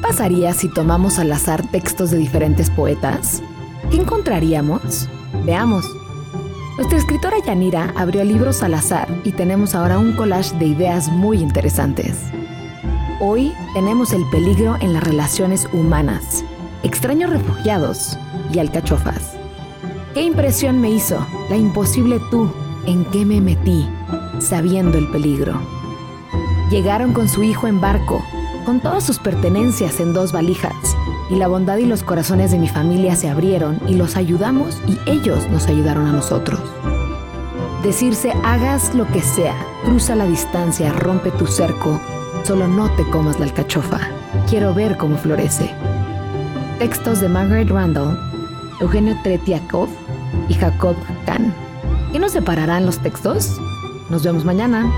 pasaría si tomamos al azar textos de diferentes poetas? ¿Qué encontraríamos? Veamos. Nuestra escritora Yanira abrió libros al azar y tenemos ahora un collage de ideas muy interesantes. Hoy tenemos el peligro en las relaciones humanas, extraños refugiados y alcachofas. ¿Qué impresión me hizo la imposible tú en qué me metí, sabiendo el peligro? Llegaron con su hijo en barco, con todas sus pertenencias en dos valijas, y la bondad y los corazones de mi familia se abrieron y los ayudamos y ellos nos ayudaron a nosotros. Decirse hagas lo que sea, cruza la distancia, rompe tu cerco, Solo no te comas la alcachofa. Quiero ver cómo florece. Textos de Margaret Randall, Eugenio Tretiakov y Jacob Kahn. ¿Qué nos separarán los textos? Nos vemos mañana.